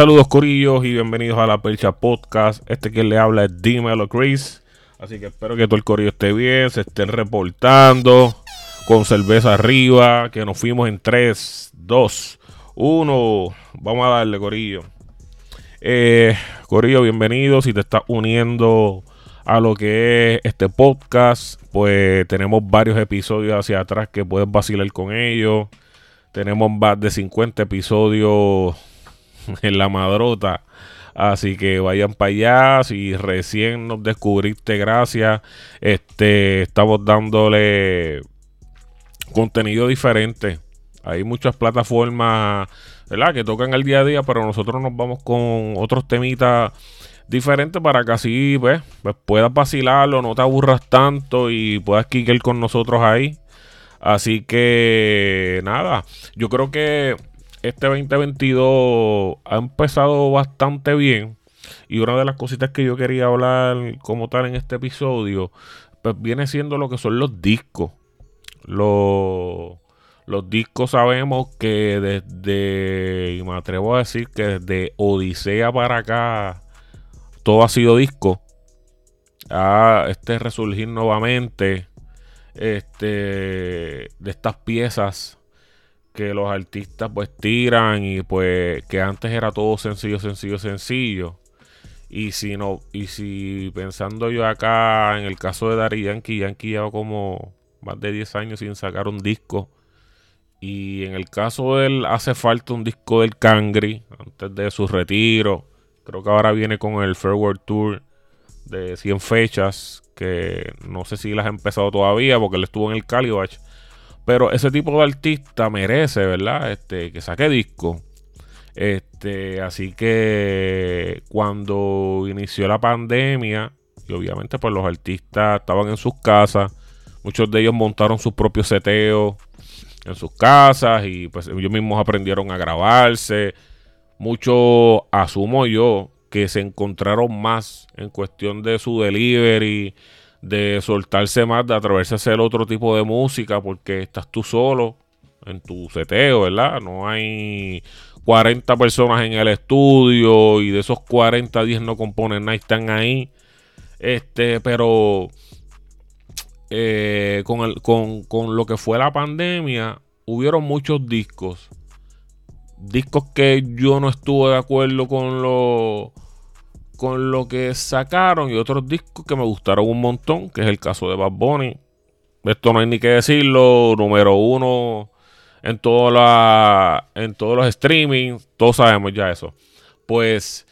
Saludos Corillos y bienvenidos a la Percha Podcast. Este que le habla es Dímelo Chris. Así que espero que todo el Corillo esté bien, se estén reportando con cerveza arriba, que nos fuimos en 3, 2, 1. Vamos a darle Corillo. Eh, Corillo, bienvenido. Si te estás uniendo a lo que es este podcast, pues tenemos varios episodios hacia atrás que puedes vacilar con ellos. Tenemos más de 50 episodios en la madrota. Así que vayan para allá. Si recién nos descubriste, gracias. Este, estamos dándole contenido diferente. Hay muchas plataformas, ¿verdad? Que tocan el día a día, pero nosotros nos vamos con otros temitas diferentes para que así, pues, pues puedas vacilarlo, no te aburras tanto y puedas kicker con nosotros ahí. Así que, nada, yo creo que este 2022 ha empezado bastante bien. Y una de las cositas que yo quería hablar como tal en este episodio, pues viene siendo lo que son los discos. Los, los discos sabemos que desde, y me atrevo a decir que desde Odisea para acá, todo ha sido disco. A este resurgir nuevamente este, de estas piezas que los artistas pues tiran y pues que antes era todo sencillo, sencillo, sencillo. Y si no, y si pensando yo acá en el caso de Dari Yankee, Yankee lleva como más de 10 años sin sacar un disco. Y en el caso de él hace falta un disco del Cangri antes de su retiro. Creo que ahora viene con el Farewell Tour de 100 fechas. Que no sé si las ha empezado todavía porque él estuvo en el Calibach pero ese tipo de artista merece, ¿verdad? Este, que saque disco. Este, así que cuando inició la pandemia, y obviamente pues los artistas estaban en sus casas, muchos de ellos montaron sus propios seteos en sus casas y pues ellos mismos aprendieron a grabarse. Muchos, asumo yo, que se encontraron más en cuestión de su delivery, de soltarse más, de atreverse a hacer otro tipo de música, porque estás tú solo en tu seteo, ¿verdad? No hay 40 personas en el estudio y de esos 40, 10 no componen nada, están ahí. Este, pero eh, con, el, con, con lo que fue la pandemia, hubieron muchos discos. Discos que yo no estuve de acuerdo con los con lo que sacaron y otros discos que me gustaron un montón, que es el caso de Bad Bunny. Esto no hay ni que decirlo, número uno en, toda la, en todos los streamings, todos sabemos ya eso. Pues,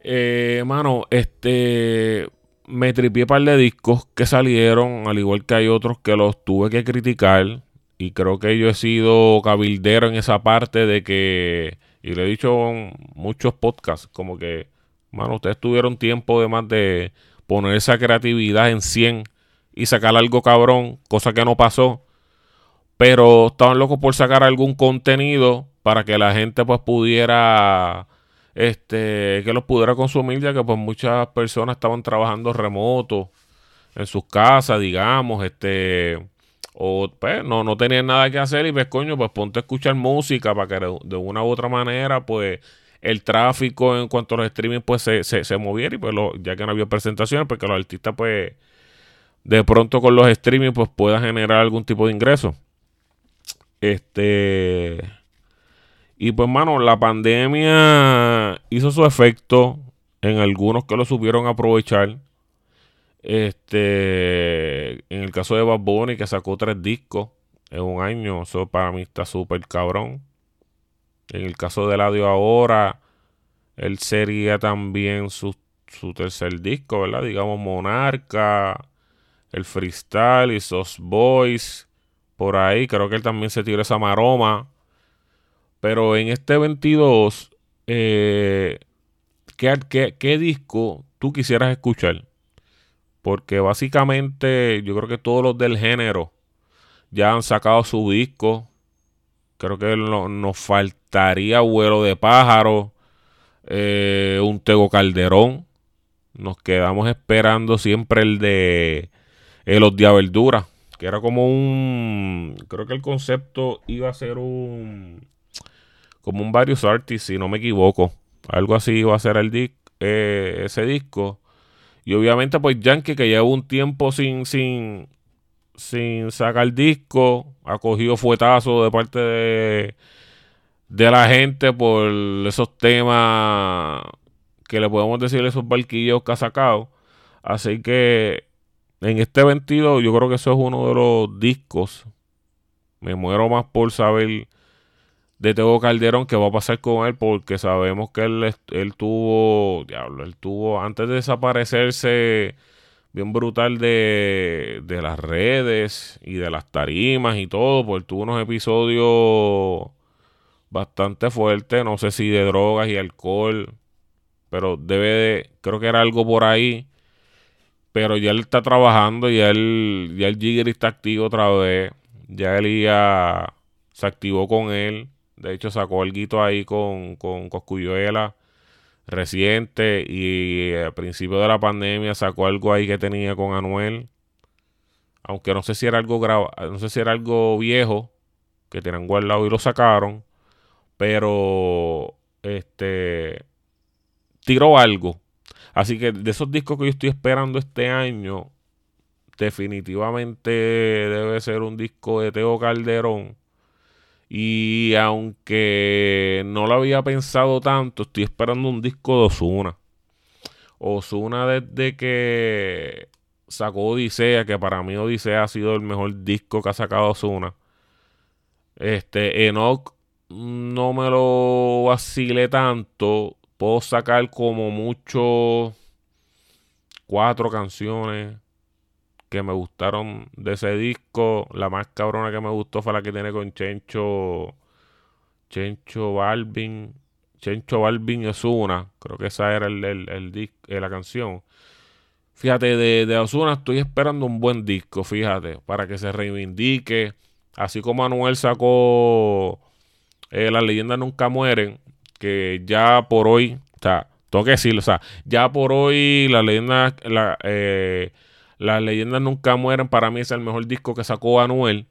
eh, mano, este, me tripié par de discos que salieron, al igual que hay otros que los tuve que criticar. Y creo que yo he sido cabildero en esa parte de que, y le he dicho en muchos podcasts, como que Mano, ustedes tuvieron tiempo de más de poner esa creatividad en 100 y sacar algo cabrón, cosa que no pasó. Pero estaban locos por sacar algún contenido para que la gente pues pudiera este que los pudiera consumir ya que pues muchas personas estaban trabajando remoto en sus casas, digamos, este o pues no, no tenían nada que hacer y pues coño, pues ponte a escuchar música para que de una u otra manera pues el tráfico en cuanto a los streaming pues se, se, moviera y pues ya que no había presentaciones, porque los artistas pues de pronto con los streaming pues puedan generar algún tipo de ingreso. Este... Y pues mano, la pandemia hizo su efecto en algunos que lo supieron aprovechar. Este, en el caso de Bad Bunny que sacó tres discos en un año, eso para mí está súper cabrón. En el caso de Ladio ahora, él sería también su, tercer disco, ¿verdad? Digamos Monarca, el Freestyle y Sos Boys. Por ahí, creo que él también se tiró esa maroma. Pero en este 22, eh, ¿qué, qué disco tú quisieras escuchar? Porque básicamente yo creo que todos los del género ya han sacado su disco Creo que nos faltaría vuelo de pájaro, eh, un Tego Calderón. Nos quedamos esperando siempre el de el Los Verdura, que era como un. Creo que el concepto iba a ser un. Como un varios artists, si no me equivoco. Algo así iba a ser el eh, ese disco. Y obviamente, pues Yankee, que lleva un tiempo sin, sin, sin sacar disco, ha cogido fuetazo de parte de, de la gente por esos temas que le podemos decir esos barquillos que ha sacado. Así que en este 22 yo creo que eso es uno de los discos. Me muero más por saber de Tego Calderón qué va a pasar con él porque sabemos que él, él tuvo, diablo, él tuvo antes de desaparecerse bien brutal de, de las redes y de las tarimas y todo, pues tuvo unos episodios bastante fuertes, no sé si de drogas y alcohol, pero debe de, creo que era algo por ahí, pero ya él está trabajando, ya él, ya el Jigger está activo otra vez, ya él ya se activó con él, de hecho sacó algo ahí con, con Coscuyuela reciente y al principio de la pandemia sacó algo ahí que tenía con Anuel. Aunque no sé si era algo grabado, no sé si era algo viejo que tenían guardado y lo sacaron, pero este tiró algo. Así que de esos discos que yo estoy esperando este año, definitivamente debe ser un disco de Teo Calderón y aunque no lo había pensado tanto, estoy esperando un disco de Osuna. Osuna desde que sacó Odisea, que para mí Odisea ha sido el mejor disco que ha sacado Osuna. Este, Enoch no me lo vacile tanto. Puedo sacar como mucho cuatro canciones que me gustaron de ese disco. La más cabrona que me gustó fue la que tiene con Chencho. Chencho Balvin. Chencho Balvin es una. Creo que esa era el, el, disco, eh, la canción. Fíjate, de, de Osuna estoy esperando un buen disco, fíjate, para que se reivindique. Así como Anuel sacó eh, Las leyendas nunca mueren, que ya por hoy, o sea, tengo que decirlo, o sea, ya por hoy la leyenda, la, eh, las leyendas nunca mueren. Para mí es el mejor disco que sacó Anuel.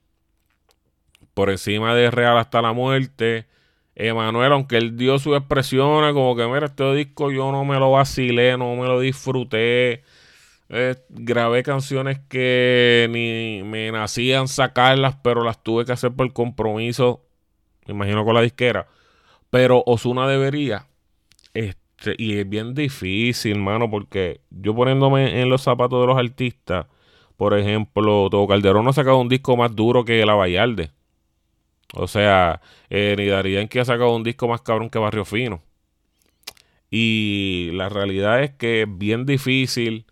Por encima de Real hasta la muerte. Emanuel, aunque él dio su expresión, como que mira, este disco yo no me lo vacilé, no me lo disfruté. Eh, grabé canciones que ni me nacían sacarlas, pero las tuve que hacer por compromiso. Me imagino con la disquera. Pero Osuna debería. Este, y es bien difícil, mano, porque yo poniéndome en los zapatos de los artistas, por ejemplo, Todo Calderón ha sacado un disco más duro que La Vallarde. O sea, eh, ni Darían que ha sacado un disco más cabrón que Barrio Fino. Y la realidad es que es bien difícil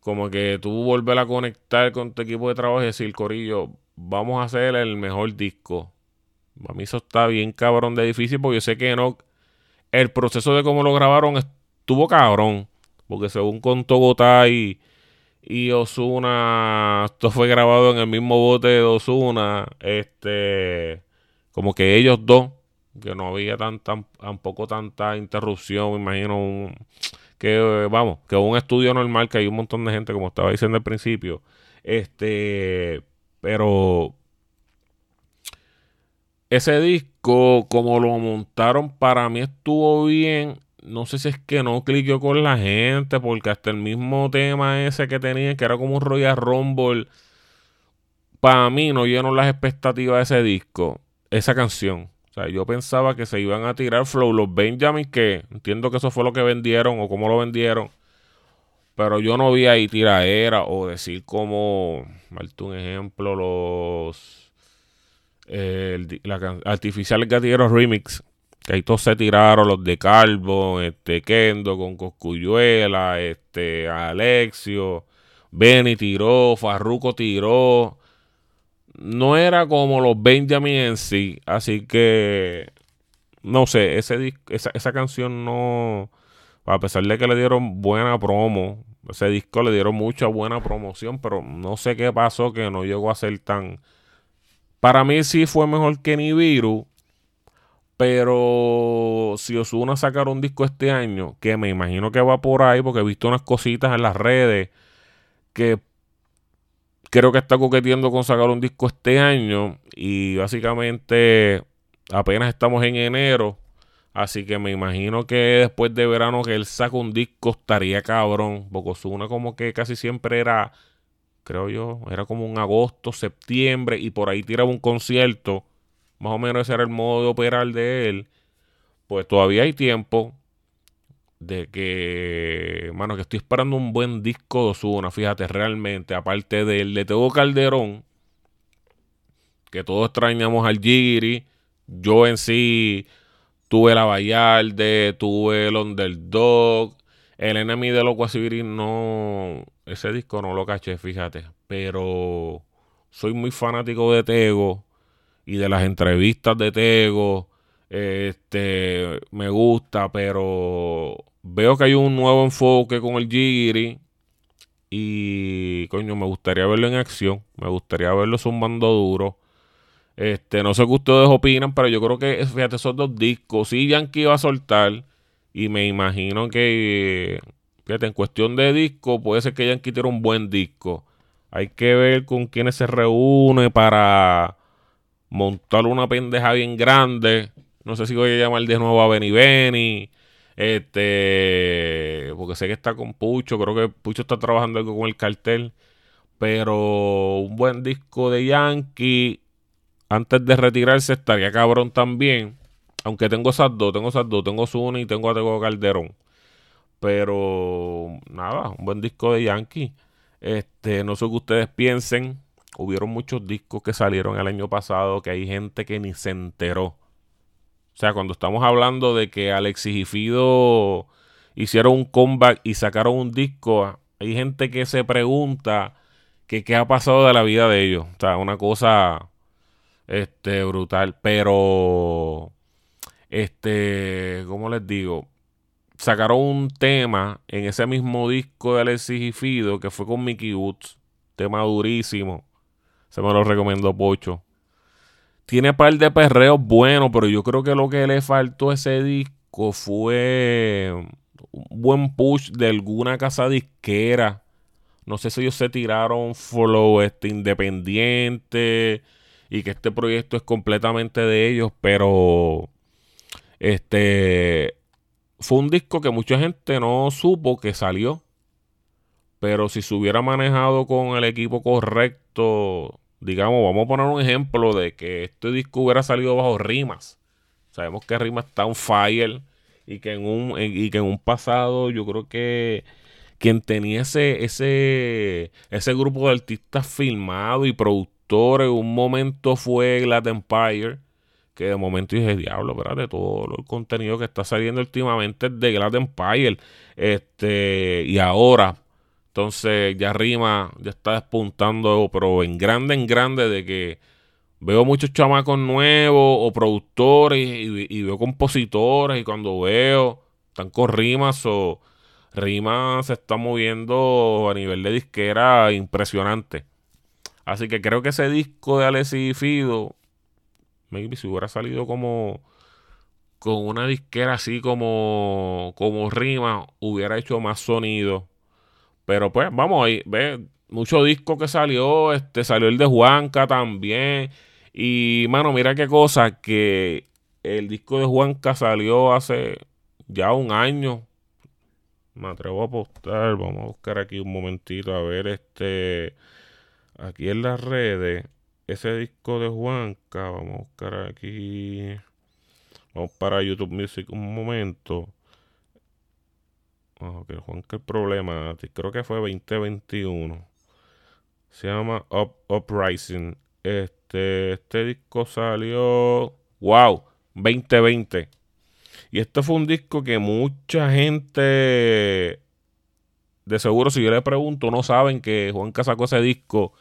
como que tú volver a conectar con tu equipo de trabajo y decir, Corillo, vamos a hacer el mejor disco. A mí eso está bien cabrón de difícil porque yo sé que no el proceso de cómo lo grabaron estuvo cabrón. Porque según contó Gotay y Osuna, esto fue grabado en el mismo bote de Osuna. Este, como que ellos dos, que no había tan, tan, tampoco tanta interrupción, me imagino que vamos, que un estudio normal, que hay un montón de gente, como estaba diciendo al principio. Este, pero ese disco, como lo montaron, para mí estuvo bien. No sé si es que no cliqueó con la gente, porque hasta el mismo tema ese que tenía, que era como un Royal Rumble, para mí no llenó las expectativas de ese disco, esa canción. O sea, yo pensaba que se iban a tirar Flow los Benjamin, que entiendo que eso fue lo que vendieron o cómo lo vendieron. Pero yo no vi ahí tiraera o decir como, un ejemplo, los el, la Artificial Gatilleros Remix, que ahí todos se tiraron, los de Calvo, este, Kendo con Coscuyuela, este, Alexio, Benny tiró, Farruco tiró. No era como los Benjamin en sí, así que no sé, ese esa, esa canción no, a pesar de que le dieron buena promo, ese disco le dieron mucha buena promoción, pero no sé qué pasó que no llegó a ser tan Para mí sí fue mejor que Nibiru. Pero si Osuna sacar un disco este año, que me imagino que va por ahí, porque he visto unas cositas en las redes que creo que está coqueteando con sacar un disco este año. Y básicamente apenas estamos en enero. Así que me imagino que después de verano que él saca un disco estaría cabrón. Porque Osuna como que casi siempre era, creo yo, era como un agosto, septiembre y por ahí tiraba un concierto más o menos ese era el modo de operar de él, pues todavía hay tiempo de que, mano, que estoy esperando un buen disco de Osuna, fíjate, realmente, aparte del de Teo Calderón, que todos extrañamos al Giri, yo en sí tuve la Vallarde, tuve el Underdog, el Enemy de los no, ese disco no lo caché, fíjate, pero soy muy fanático de Tego y de las entrevistas de Tego. Este, me gusta, pero veo que hay un nuevo enfoque con el Giri. Y coño, me gustaría verlo en acción. Me gustaría verlo zumbando duro. Este, no sé qué ustedes opinan, pero yo creo que, fíjate, esos dos discos. Sí, Yankee va a soltar. Y me imagino que, fíjate, en cuestión de disco, puede ser que Yankee tiene un buen disco. Hay que ver con quiénes se reúne para montar una pendeja bien grande. No sé si voy a llamar de nuevo a Benny Benny. Este, porque sé que está con Pucho, creo que Pucho está trabajando algo con el cartel. Pero un buen disco de Yankee antes de retirarse estaría cabrón también. Aunque tengo esas dos, tengo esas dos, tengo Zuni y tengo a Tego Calderón. Pero nada, un buen disco de Yankee. Este, no sé qué ustedes piensen hubieron muchos discos que salieron el año pasado que hay gente que ni se enteró. O sea, cuando estamos hablando de que Alexis y Fido hicieron un comeback y sacaron un disco, hay gente que se pregunta qué ha pasado de la vida de ellos. O sea, una cosa este brutal, pero este, ¿cómo les digo? Sacaron un tema en ese mismo disco de Alexis y Fido que fue con Mickey Woods, tema durísimo. Se me lo recomendó Pocho. Tiene par de perreos buenos, pero yo creo que lo que le faltó a ese disco fue un buen push de alguna casa disquera. No sé si ellos se tiraron flow este, independiente y que este proyecto es completamente de ellos, pero este fue un disco que mucha gente no supo que salió. Pero si se hubiera manejado con el equipo correcto, digamos, vamos a poner un ejemplo de que este disco hubiera salido bajo rimas. Sabemos que rimas está un fire y que en un, y que en un pasado yo creo que quien tenía ese, ese, ese grupo de artistas filmados y productores, un momento fue Glad Empire, que de momento dije, diablo, de todo el contenido que está saliendo últimamente es de Glad Empire. Este, y ahora, entonces ya Rima ya está despuntando, pero en grande, en grande, de que veo muchos chamacos nuevos o productores y, veo compositores y cuando veo, están con rimas o Rima se está moviendo a nivel de disquera impresionante. Así que creo que ese disco de Alessi Fido, maybe si hubiera salido como con una disquera así como, como Rima, hubiera hecho más sonido pero pues, vamos ahí, ve, mucho disco que salió, este, salió el de Juanca también. Y, mano, mira qué cosa, que el disco de Juanca salió hace ya un año. Me atrevo a apostar, vamos a buscar aquí un momentito, a ver, este, aquí en las redes, ese disco de Juanca, vamos a buscar aquí, vamos para YouTube Music un momento. Ok, Juan, que el problema, creo que fue 2021. Se llama Up, Uprising. Este, este disco salió, wow, 2020. Y este fue un disco que mucha gente, de seguro, si yo le pregunto, no saben que Juanca sacó ese disco.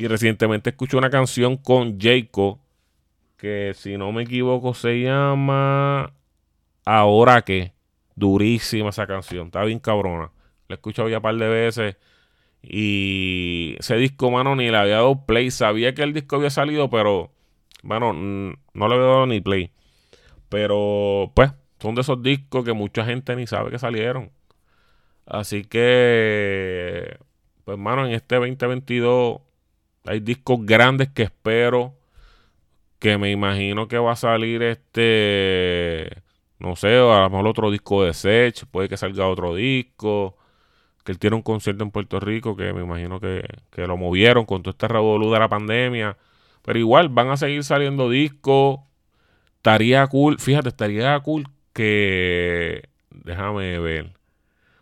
Y recientemente escuché una canción con Jacob, que si no me equivoco se llama Ahora que. Durísima esa canción. Está bien cabrona. La he escuchado ya un par de veces. Y ese disco, mano, ni le había dado play. Sabía que el disco había salido, pero bueno, no le veo ni play. Pero, pues, son de esos discos que mucha gente ni sabe que salieron. Así que, pues, mano, en este 2022 hay discos grandes que espero que me imagino que va a salir este, no sé, a lo mejor otro disco de Sech, puede que salga otro disco, que él tiene un concierto en Puerto Rico que me imagino que, que lo movieron con todo este revolú de la pandemia, pero igual van a seguir saliendo discos, estaría cool, fíjate, estaría cool que, déjame ver,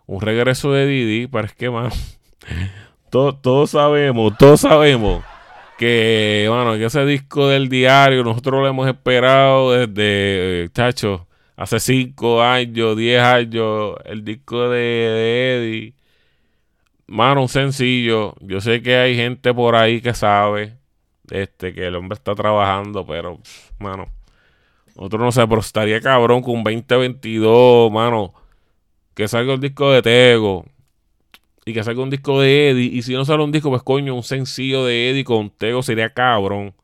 un regreso de Didi, pero es que, más todos sabemos, todos sabemos que, bueno, que ese disco del diario nosotros lo hemos esperado desde, eh, chacho, hace 5 años, 10 años, el disco de, Eddie. Mano, un sencillo. Yo sé que hay gente por ahí que sabe este, que el hombre está trabajando, pero, mano, otro no sé, pero estaría cabrón con 2022, mano, que salga el disco de Tego y que salga un disco de Eddie. Y si no sale un disco, pues coño, un sencillo de Eddie con Tego sería cabrón.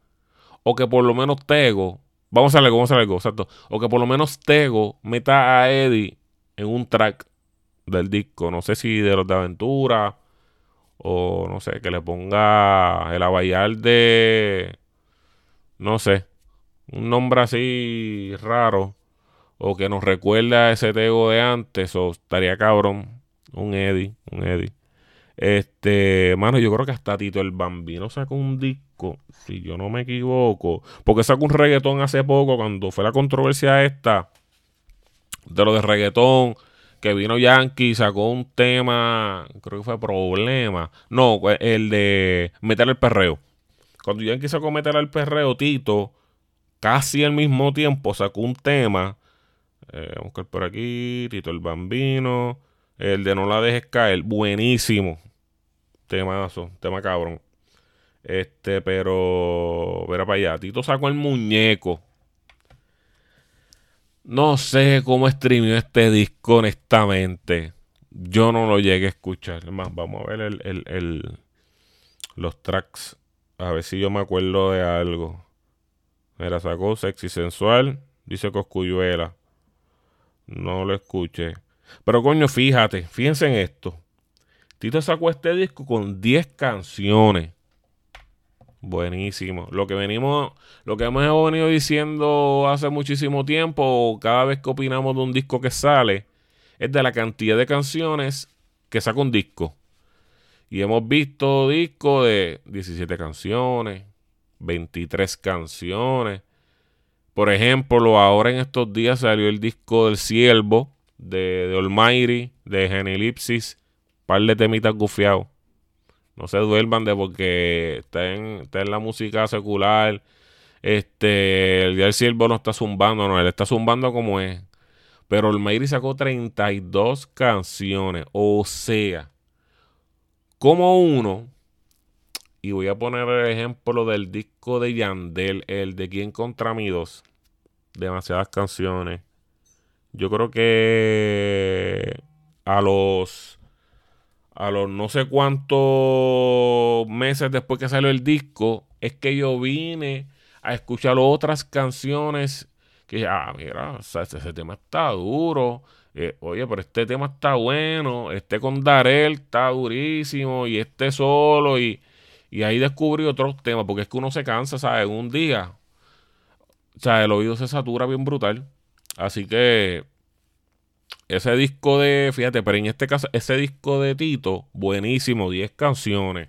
O que por lo menos Tego, vamos a ver, vamos a ver, exacto. O que por lo menos Tego meta a Eddie en un track del disco. No sé si de los de aventura. O no sé, que le ponga el abayal de. No sé. Un nombre así raro. O que nos recuerde a ese Tego de antes. O estaría cabrón. Un Eddie, un Eddie. Este, mano, yo creo que hasta Tito el Bambino sacó un disco, si yo no me equivoco, porque sacó un reggaetón hace poco cuando fue la controversia esta de lo de reggaetón, que vino Yankee sacó un tema, creo que fue problema, no, el de meter el perreo. Cuando Yankee sacó meter el perreo, Tito, casi al mismo tiempo sacó un tema, eh, vamos a buscar por aquí, Tito el Bambino, el de No la dejes caer, buenísimo. Temazo, tema cabrón. Este, pero. Verá para allá. Tito sacó el muñeco. No sé cómo streamió este disco, honestamente. Yo no lo llegué a escuchar. Más, vamos a ver el, los tracks. A ver si yo me acuerdo de algo. Mira, sacó Sexy Sensual. Dice Coscuyuela. No lo escuché. Pero coño, fíjate, fíjense en esto. Tito sacó este disco con 10 canciones. Buenísimo. Lo que venimos, lo que hemos venido diciendo hace muchísimo tiempo, cada vez que opinamos de un disco que sale, es de la cantidad de canciones que saca un disco. Y hemos visto discos de 17 canciones, 23 canciones. Por ejemplo, ahora en estos días salió el disco del Siervo, de, de Almighty, de Genelipsis, par de temitas gufiados. No se duerman de porque está en, está en la música secular. Este, el día del siervo no está zumbando, no, él está zumbando como es. Pero Almighty sacó 32 canciones. O sea, como uno, y voy a poner el ejemplo del disco de Yandel, el de Quien contra mí dos. Demasiadas canciones. Yo creo que a los a los no sé cuántos meses después que salió el disco, es que yo vine a escuchar otras canciones que, ah, mira, ese, tema está duro. Eh, oye, pero este tema está bueno. Este con Darel está durísimo. Y este solo. Y, y ahí descubrí otros temas. Porque es que uno se cansa, ¿sabes? Un día. O sea, el oído se satura bien brutal. Así que ese disco de, fíjate, pero en este caso, ese disco de Tito, buenísimo, 10 canciones.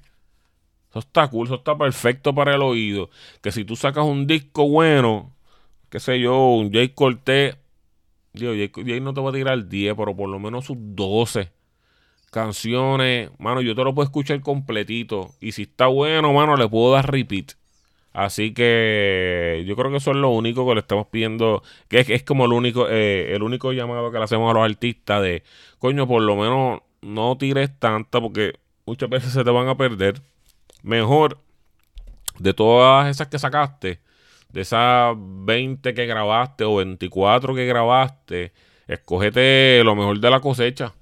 Eso está cool, eso está perfecto para el oído. Que si tú sacas un disco bueno, qué sé yo, un Jay Cortez, digo, Jay, no te va a tirar 10, pero por lo menos sus 12 canciones, mano, yo te lo puedo escuchar completito. Y si está bueno, mano, le puedo dar repeat. Así que yo creo que eso es lo único que le estamos pidiendo, que es, como el único, eh, el único llamado que le hacemos a los artistas de, coño, por lo menos no tires tanta porque muchas veces se te van a perder. Mejor de todas esas que sacaste, de esas 20 que grabaste o 24 que grabaste, escógete lo mejor de la cosecha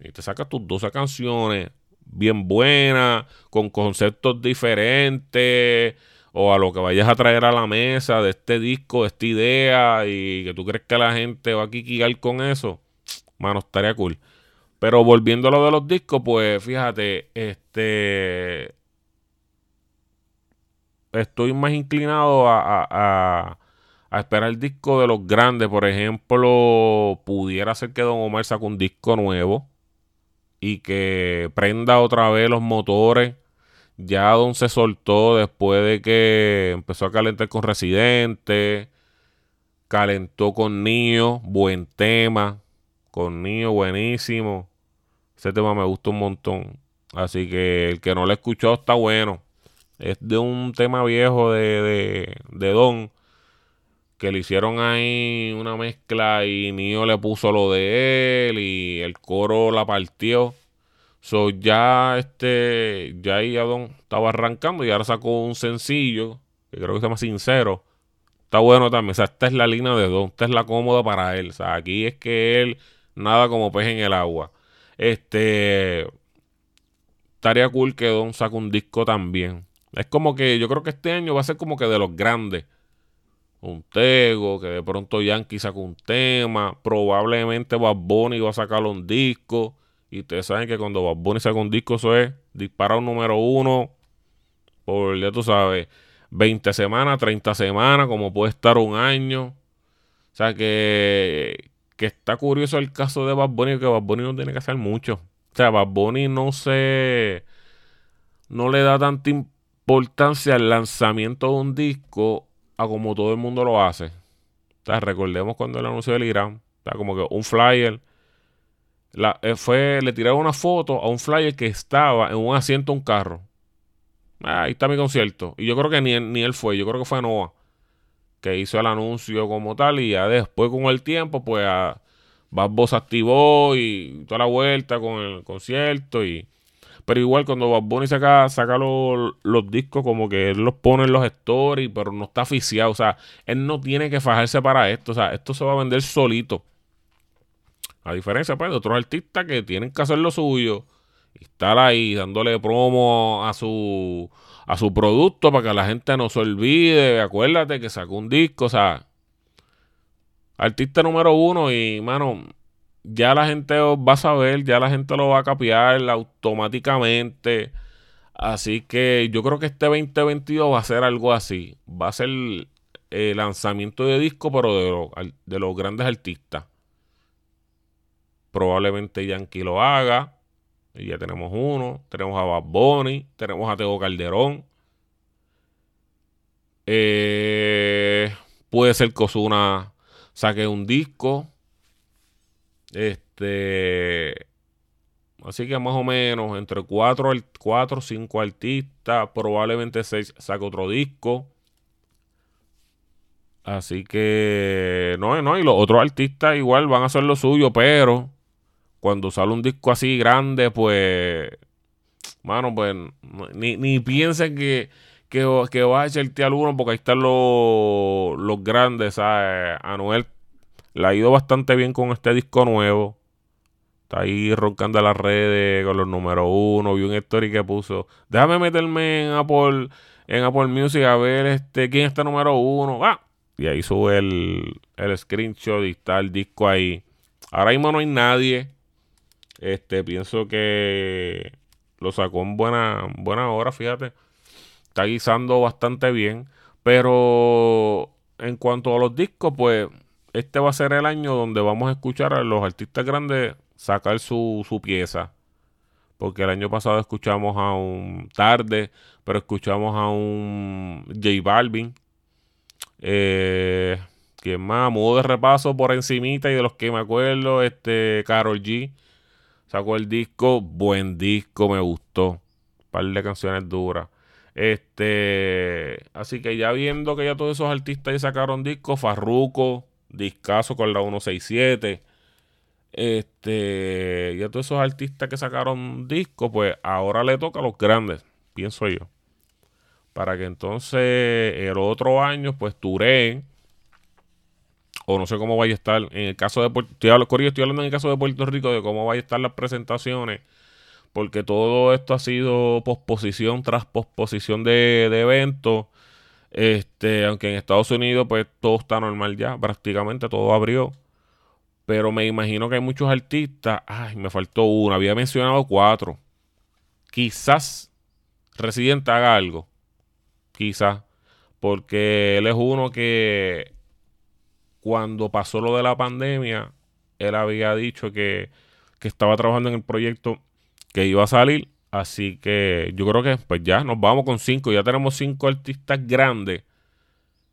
y te sacas tus 12 canciones bien buenas, con conceptos diferentes o a lo que vayas a traer a la mesa de este disco, de esta idea y que tú crees que la gente va a quiquillar con eso, mano, estaría cool. Pero volviendo a lo de los discos, pues fíjate, este estoy más inclinado a, esperar el disco de los grandes. Por ejemplo, pudiera ser que Don Omar saque un disco nuevo y que prenda otra vez los motores. Ya Don se soltó después de que empezó a calentar con Residente, calentó con Nio, buen tema, con Nio, buenísimo. Ese tema me gusta un montón. Así que el que no lo escuchó está bueno. Es de un tema viejo de, de, Don. Que le hicieron ahí una mezcla y Nio le puso lo de él y el coro la partió. So ya este, ya ahí Don estaba arrancando y ahora sacó un sencillo que creo que se llama Sincero. Está bueno también. O sea, esta es la línea de Don. Esta es la cómoda para él. O sea, aquí es que él nada como pez en el agua. Este. Estaría cool que Don saque un disco también. Es como que yo creo que este año va a ser como que de los grandes. Un Tego, que de pronto Yankee sacó un tema. Probablemente Bad Bunny va a sacar un disco. Y ustedes saben que cuando Bad Bunny saca un disco, eso es disparar un número uno por, ya tú sabes, 20 semanas, 30 semanas, como puede estar un año. O sea que, que está curioso el caso de Bad Bunny, que Bad Bunny no tiene que hacer mucho. O sea, Bad Bunny no se. No le da tanta importancia al lanzamiento de un disco a como todo el mundo lo hace. O sea, recordemos cuando el anuncio del Irán. O sea, como que un flyer. Eh, fue, le tiraron una foto a un flyer que estaba en un asiento un carro. ahí está mi concierto. Y yo creo que ni, ni él fue. Yo creo que fue Noah que hizo el anuncio como tal y ya después con el tiempo pues a, Bad activó y toda la vuelta con el concierto y pero igual cuando Bad Bunny saca, saca los, discos como que él los pone en los stories pero no está oficiado, o sea, él no tiene que fajarse para esto, o sea, esto se va a vender solito. A diferencia pues de otros artistas que tienen que hacer lo suyo estar ahí dándole promo a su a su producto para que la gente no se olvide. Acuérdate que sacó un disco, o sea, artista número uno y, mano, ya la gente va a saber, ya la gente lo va a capiar automáticamente. Así que yo creo que este 2022 va a ser algo así. Va a ser el lanzamiento de disco, pero de los grandes artistas. Probablemente Yankee lo haga. Y ya tenemos uno. Tenemos a Bad Bunny. Tenemos a Tego Calderón. Eh, puede ser que Osuna saque un disco. Este. Así que más o menos entre 4 o 5 artistas. Probablemente 6 saque otro disco. Así que. No, no. Y los otros artistas igual van a hacer lo suyo. Pero cuando sale un disco así grande, pues, mano, pues, ni, ni piensen que, que, que va a echarte alguno, porque ahí están los, los grandes, ¿sabes? Anuel le ha ido bastante bien con este disco nuevo. Está ahí roncando las redes con los números uno. Vi un story que puso. Déjame meterme en Apple, en Apple Music a ver este quién está número uno. Ah, y ahí sube el, el screenshot y está el disco ahí. Ahora mismo no hay nadie. Este, pienso que lo sacó en buena, buena hora, fíjate. Está guisando bastante bien. Pero en cuanto a los discos, pues este va a ser el año donde vamos a escuchar a los artistas grandes sacar su, su pieza. Porque el año pasado escuchamos a un Tarde, pero escuchamos a un J Balvin. Eh, ¿Quién más? Modo de repaso por encimita y de los que me acuerdo, este Carol G. Sacó el disco, buen disco, me gustó. Un par de canciones duras. Este, así que ya viendo que ya todos esos artistas ya sacaron discos, Farruko, discaso con la 167. Este, ya todos esos artistas que sacaron discos, pues ahora le toca a los grandes, pienso yo. Para que entonces el otro año, pues Touré o no sé cómo vaya a estar. En el caso de Puerto estoy, estoy hablando en el caso de Puerto Rico de cómo vaya a estar las presentaciones. Porque todo esto ha sido posposición tras posposición de, de eventos. Este, aunque en Estados Unidos, pues todo está normal ya, prácticamente todo abrió. Pero me imagino que hay muchos artistas. Ay, me faltó uno. Había mencionado cuatro. Quizás Residente haga algo. Quizás. Porque él es uno que cuando pasó lo de la pandemia, él había dicho que, que estaba trabajando en el proyecto que iba a salir. Así que yo creo que pues ya nos vamos con cinco. Ya tenemos cinco artistas grandes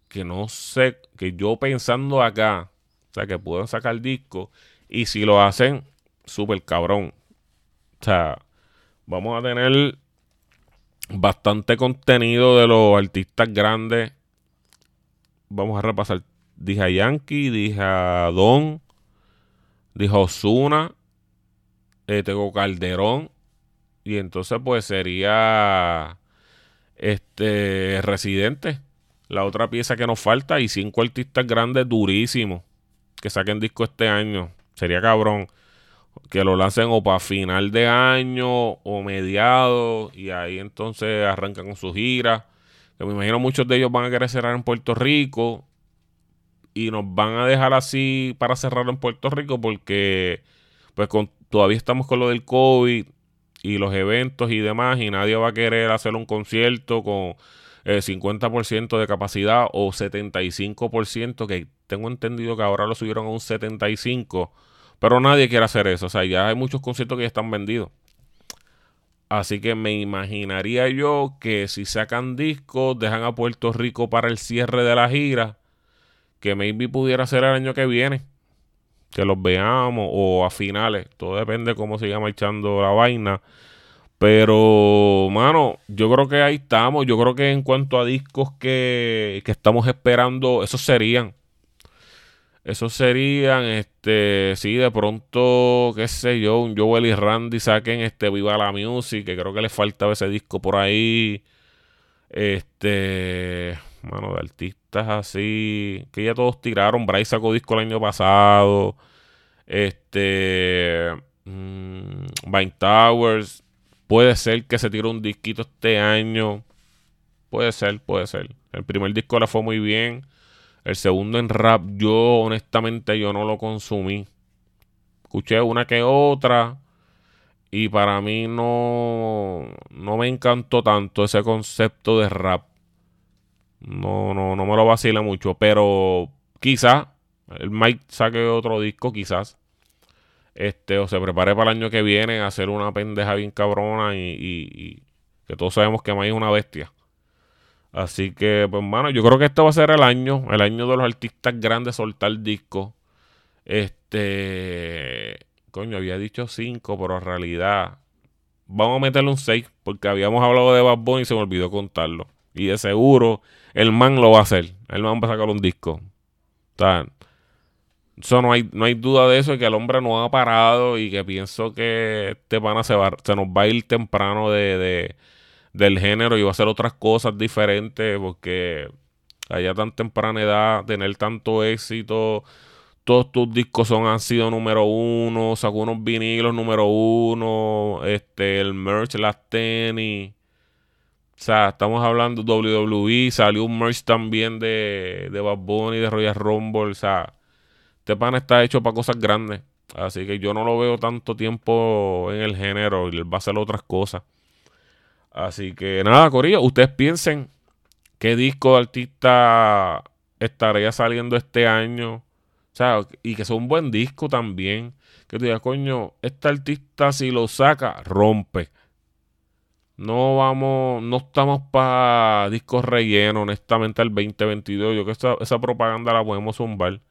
que no sé, que yo pensando acá, o sea, que pueden sacar disco. Y si lo hacen, súper cabrón. O sea, vamos a tener bastante contenido de los artistas grandes. Vamos a repasar. Dije a Yankee, dije a Don, dije a Osuna, eh, tengo Calderón. Y entonces, pues sería este Residente. La otra pieza que nos falta. Y cinco artistas grandes durísimos que saquen disco este año. Sería cabrón que lo lancen o para final de año o mediados y ahí entonces arrancan con su gira. Que me imagino muchos de ellos van a querer cerrar en Puerto Rico y nos van a dejar así para cerrar en Puerto Rico porque pues con, todavía estamos con lo del COVID y los eventos y demás y nadie va a querer hacer un concierto con eh, 50% de capacidad o 75% que tengo entendido que ahora lo subieron a un 75%, pero nadie quiere hacer eso. O sea, ya hay muchos conciertos que ya están vendidos. Así que me imaginaría yo que si sacan discos, dejan a Puerto Rico para el cierre de la gira, que maybe pudiera ser el año que viene. Que los veamos o a finales. Todo depende de cómo siga marchando la vaina. Pero, mano, yo creo que ahí estamos. Yo creo que en cuanto a discos que, que estamos esperando, esos serían. Esos serían, este, sí, de pronto, qué sé yo, un Joel y Randy saquen este Viva la Music, que creo que les faltaba ese disco por ahí. Este, mano, de artistas así, que ya todos tiraron. Bryce sacó disco el año pasado. Este, mmm, Vine Towers, puede ser que se tire un disquito este año. Puede ser, puede ser. El primer disco le fue muy bien. El segundo en rap, yo honestamente yo no lo consumí. Escuché una que otra. Y para mí no, no me encantó tanto ese concepto de rap. No, no, no me lo vacila mucho. Pero quizás el Mike saque otro disco, quizás. Este, o se prepare para el año que viene a hacer una pendeja bien cabrona y, y que todos sabemos que Mike es una bestia. Así que, pues, mano, yo creo que este va a ser el año, el año de los artistas grandes soltar disco. Este, coño, había dicho 5, pero en realidad vamos a meterle un 6, porque habíamos hablado de Bad Bunny y se me olvidó contarlo. Y de seguro el man lo va a hacer. El man va a sacar un disco. O eso no hay, no hay duda de eso, que el hombre no ha parado y que pienso que este pana se, va, se nos va a ir temprano de del género y va a hacer otras cosas diferentes porque allá tan temprana edad, tener tanto éxito, todos tus discos son, han sido número uno, sacó unos vinilos número uno, este, el merch, las tenis. O sea, estamos hablando WWE, salió un merch también de, de Bad Bunny, de Royal Rumble. O sea, este pan está hecho para cosas grandes. Así que yo no lo veo tanto tiempo en el género y va a hacer otras cosas. Así que nada, Corillo, ustedes piensen qué disco de artista estaría saliendo este año. O sea, y que sea un buen disco también. Que tú digas, coño, este artista si lo saca, rompe. No vamos, no estamos para discos rellenos, honestamente, al 2022. Yo que esa, esa propaganda la podemos zumbar.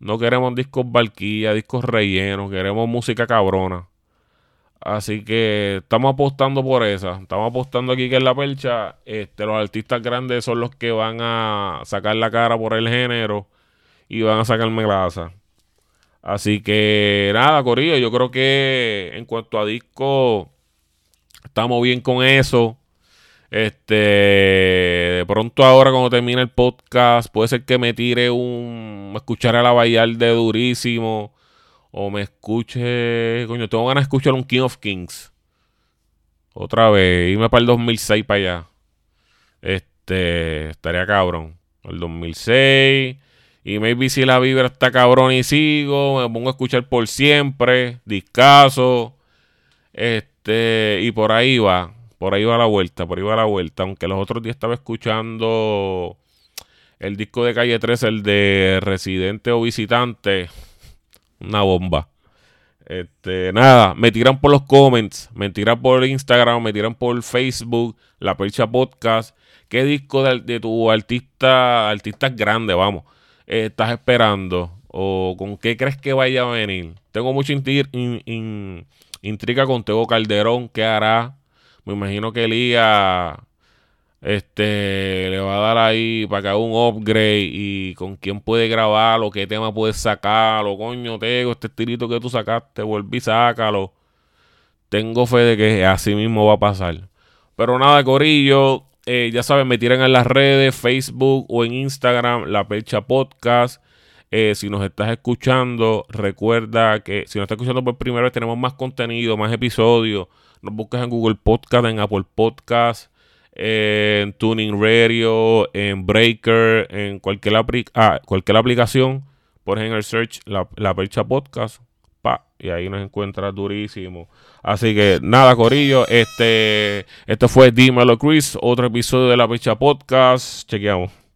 No queremos discos barquilla, discos rellenos, queremos música cabrona. Así que estamos apostando por esa. Estamos apostando aquí que en la percha, este, los artistas grandes son los que van a sacar la cara por el género y van a sacar melaza. Así que nada, Corillo, yo creo que en cuanto a disco, estamos bien con eso. Este, de pronto ahora cuando termine el podcast, puede ser que me tire un, escuchar a la Bayal de durísimo o me escuche, coño, tengo ganas de escuchar un King of Kings. Otra vez, irme para el 2006 para allá. Este, estaría cabrón. El 2006. Y maybe si la vibra está cabrón y sigo, me pongo a escuchar por siempre, discaso. Este, y por ahí va, por ahí va la vuelta, por ahí va la vuelta. Aunque los otros días estaba escuchando el disco de calle 3, el de Residente o Visitante. Una bomba. Este, nada, me tiran por los comments, me tiran por Instagram, me tiran por Facebook, La Percha Podcast. ¿Qué disco de, tu artista, artista grande, vamos, estás esperando? ¿O con qué crees que vaya a venir? Tengo mucha intriga con Tego Calderón, ¿qué hará? Me imagino que Elías este, le va a dar ahí para que haga un upgrade y con quién puede grabar qué tema puedes sacar o coño, tengo este estilito que tú sacaste, y sácalo. Tengo fe de que así mismo va a pasar. Pero nada, Corillo, eh, ya saben, me tiran en las redes, Facebook o en Instagram, La Percha Podcast. Eh, si nos estás escuchando, recuerda que si nos estás escuchando por primera vez, tenemos más contenido, más episodios. Nos buscas en Google Podcast, en Apple Podcast en Tuning Radio, en Breaker, en cualquier, ah, cualquier aplicación. Pones en el search la, la Percha Podcast. Pa, y ahí nos encuentras durísimo. Así que nada, Corillo. Este, este fue Dímelo Chris, otro episodio de la Percha Podcast. Chequeamos.